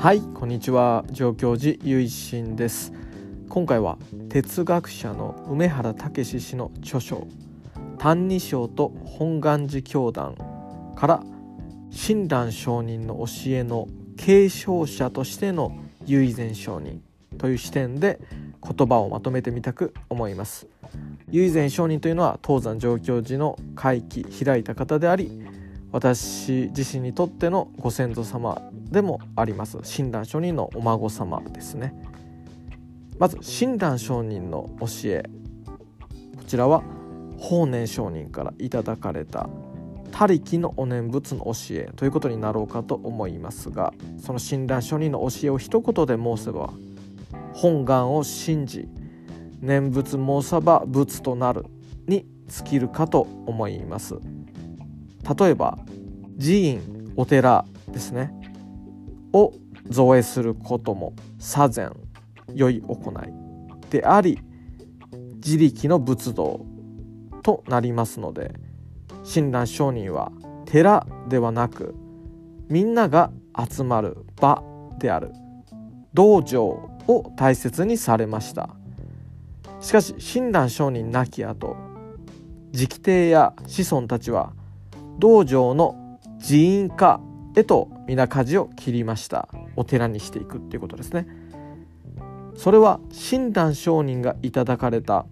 はいこんにちは。上京寺ゆ心です。今回は哲学者の梅原武氏の著書「歎異抄と本願寺教団」から親鸞上人の教えの継承者としての唯善上人という視点で言葉をまとめてみたく思います。唯善上人というのは東山上京寺の会期開いた方であり私自身にとってのご先祖様でもあります。親鸞上人のお孫様ですね。まず親鸞上人の教えこちらは法然上人からいただかれた他力のお念仏の教えということになろうかと思いますがその親鸞上人の教えを一言で申せば本願を信じ念仏申さば仏となるに尽きるかと思います。例えば寺院お寺ですね。を造営することも左禅良い行いであり自力の仏道となりますので親鸞上人は寺ではなくみんなが集まる場である。道場を大切にされました。しかし親鸞上人亡き後直帝や子孫たちは道場の寺院化へと皆舵を切りました。お寺にしていくっていうことですね。それは親鸞上人がいただかれた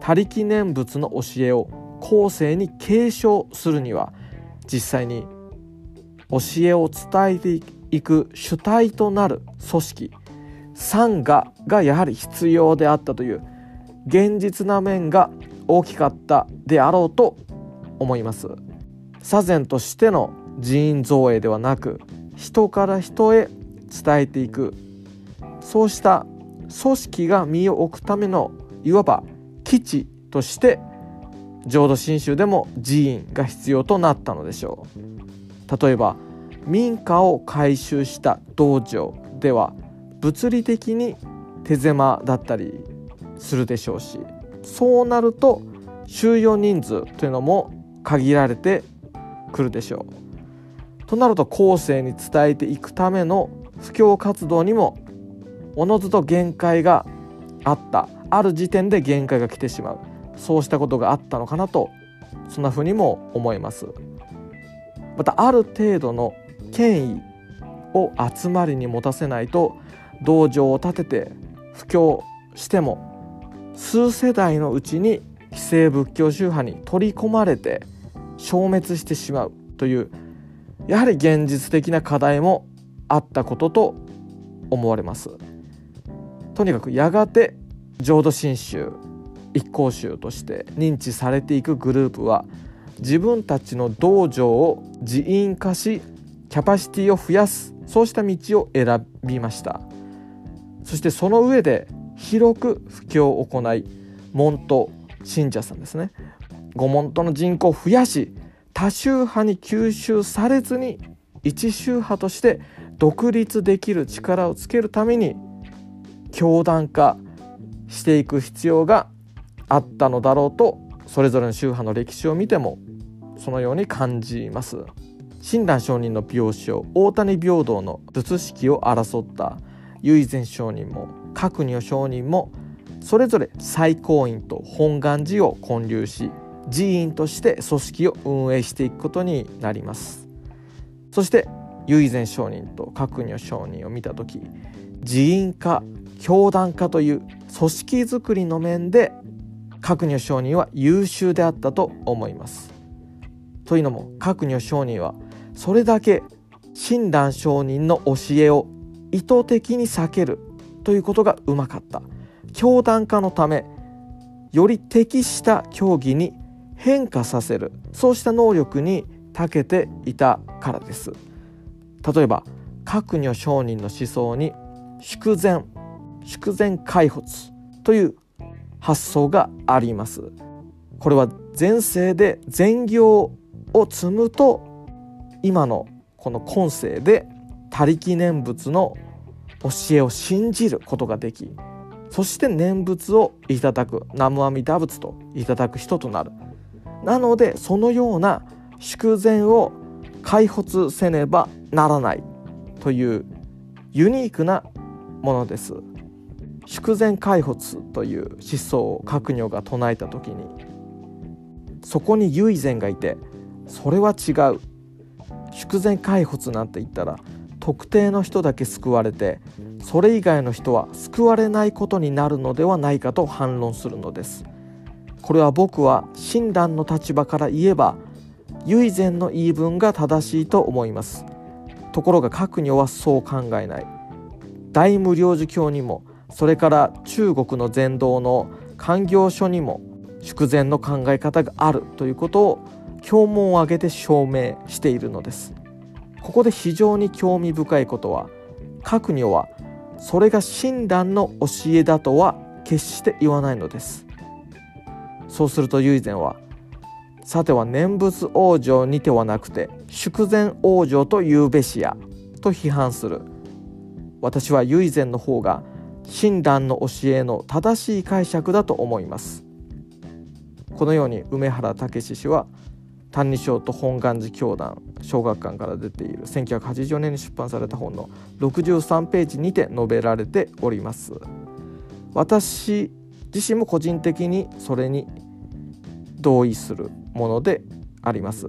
他力念仏の教えを後世に継承するには実際に教えを伝えていく主体となる組織参加がやはり必要であったという現実な面が大きかったであろうと思います。左膳としての寺院造営ではなく人から人へ伝えていくそうした組織が身を置くためのいわば基地として浄土真宗でも寺院が必要となったのでしょう例えば民家を改修した道場では物理的に手狭だったりするでしょうしそうなると収容人数というのも限られてくるでしょう。となると後世に伝えていくための布教活動にもおのずと限界があった。ある時点で限界が来てしまう。そうしたことがあったのかなとそんなふうにも思います。またある程度の権威を集まりに持たせないと道場を建てて布教しても数世代のうちに既成仏教宗派に取り込まれて消滅してしまうというやはり現実的な課題もあったことと思われます。とにかくやがて浄土真宗一向宗として認知されていくグループは自分たちの道場を寺院化しキャパシティを増やすそうした道を選びました。そしてその上で広く布教を行い門徒信者さんですね。御門徒の人口を増やし多宗派に吸収されずに一宗派として独立できる力をつけるために教団化していく必要があったのだろうとそれぞれの宗派の歴史を見てもそのように感じます。親鸞上人の病床大谷平等の仏式を争った唯善上人も各如上人もそれぞれ最高院と本願寺を建立し寺院として組織を運営していくことになります。そして唯善上人と各如上人を見た時寺院化教団化という組織づくりの面で各如上人は優秀であったと思います。というのも各如上人はそれだけ親鸞上人の教えを意図的に避けるということがうまかった。教団化のためより適した教義に変化させる。そうした能力に長けていたからです。例えば各如上人の思想に祝善祝善開発という発想があります。これは前世で善行を積むと今のこの今世で他力念仏の教えを信じることができそして念仏をいただく南無阿弥陀仏といただく人となる。なのでそのような祝善を開発せねばならないというユニークなものです。祝前開発という思想を閣僚が唱えた時にそこに唯善がいてそれは違う。祝前開発なんて言ったら特定の人だけ救われてそれ以外の人は救われないことになるのではないかと反論するのです。これは僕は親鸞の立場から言えば唯善の言い分が正しいと思います。ところが閣僚はそう考えない。大無量寿教にもそれから中国の禅道の官業書にも祝前の考え方があるということを教文を挙げて証明しているのです。ここで非常に興味深いことは閣僚はそれが親鸞の教えだとは決して言わないのです。そうすると唯前はさては念仏往生にてはなくて祝前往生と言うべしやと批判する。私は唯前の方が親鸞の教えの正しい解釈だと思います。このように梅原武史氏は「歎異抄」と本願寺教団小学館から出ている1984年に出版された本の63ページにて述べられております。私自身も個人的にそれに同意するものであります。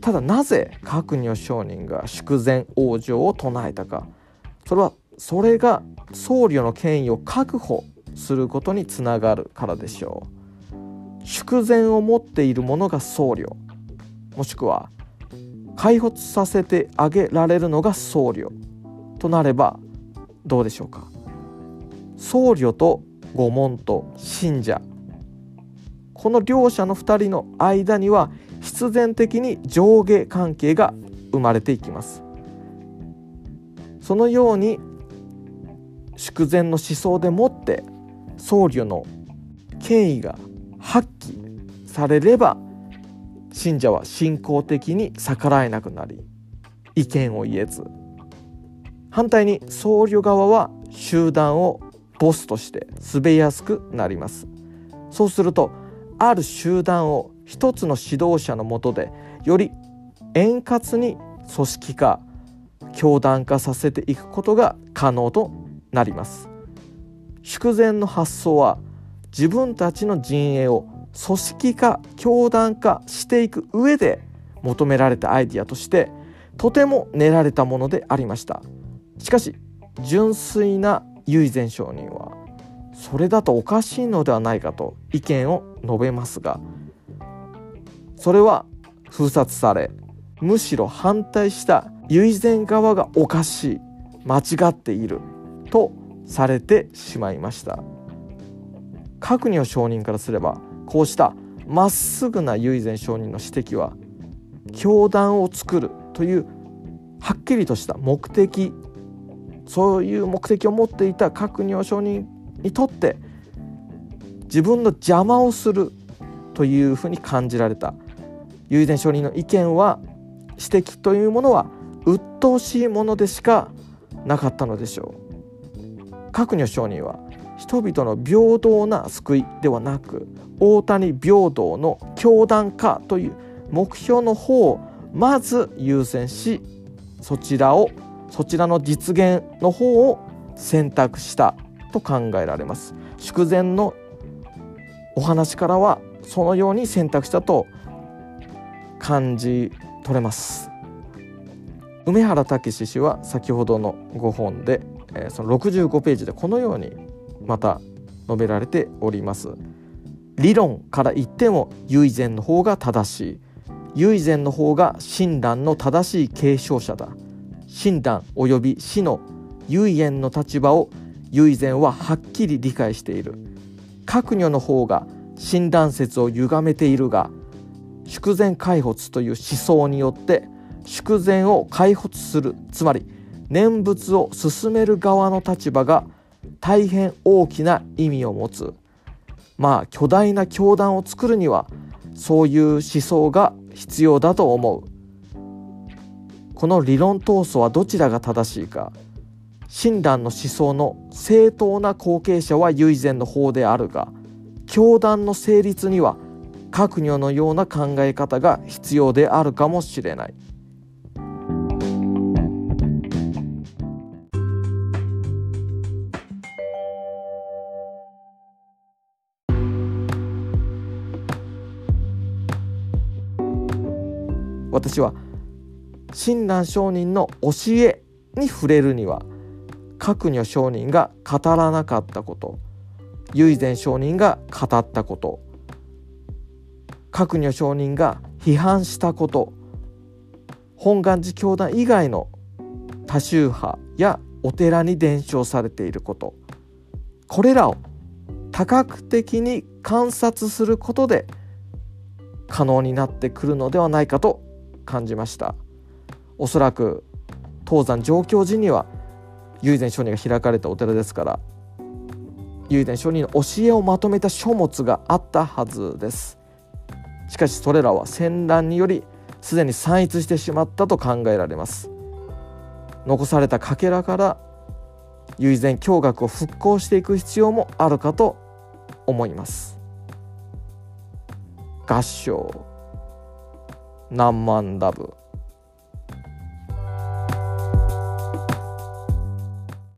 ただなぜ閣如上人が祝前往生を唱えたか。それはそれが僧侶の権威を確保することにつながるからでしょう。祝前を持っている者が僧侶。もしくは開発させてあげられるのが僧侶。となればどうでしょうか。僧侶と御門と信者この両者の2人の間には必然的に上下関係が生まれていきます。そのように祝前の思想でもって僧侶の権威が発揮されれば信者は信仰的に逆らえなくなり意見を言えず。反対に僧侶側は集団をボスとして滑りやすくなります。そうするとある集団を一つの指導者のもとでより円滑に組織化教団化させていくことが可能となります。祝前の発想は自分たちの陣営を組織化教団化していく上で求められたアイディアとしてとても練られたものでありました。しかし純粋な唯前承人はそれだとおかしいのではないかと意見を述べますがそれは封殺されむしろ反対した唯前側がおかしい間違っているとされてしまいました。閣議承認からすればこうしたまっすぐな唯前承認の指摘は教団を作るというはっきりとした目的そういう目的を持っていた閣議承認にとって自分の邪魔をするというふうに感じられた唯前承認の意見は指摘というものは鬱陶しいものでしかなかったのでしょう。閣議承認は人々の平等な救いではなく大谷平等の教団化という目標の方をまず優先しそちらをそちらの実現の方を選択したと考えられます。祝前のお話からはそのように選択したと感じ取れます。梅原武氏は先ほどの5本でえその65ページでこのようにまた述べられております。理論から言っても唯前の方が正しい。唯前の方が親鸞の正しい継承者だ。親鸞及び死の唯縁の立場を唯前ははっきり理解している。閣女の方が親鸞説を歪めているが祝前開発という思想によって祝前を開発する。つまり念仏を進める側の立場が大変大きな意味を持つ。まあ巨大な教団を作るにはそういう思想が必要だと思う。この理論闘争はどちらが正しいか。親鸞の思想の正当な後継者は唯善の方であるが教団の成立には閣僚のような考え方が必要であるかもしれない。私は親鸞上人の教えに触れるには覚如上人が語らなかったこと。唯前上人が語ったこと。覚如上人が批判したこと。本願寺教団以外の多宗派やお寺に伝承されていること。これらを多角的に観察することで可能になってくるのではないかと感じました。おそらく東山上京時には唯前上人が開かれたお寺ですから唯前上人の教えをまとめた書物があったはずです。しかしそれらは戦乱によりすでに散逸してしまったと考えられます。残されたかけらから唯前教学を復興していく必要もあるかと思います。合唱何万ラブ。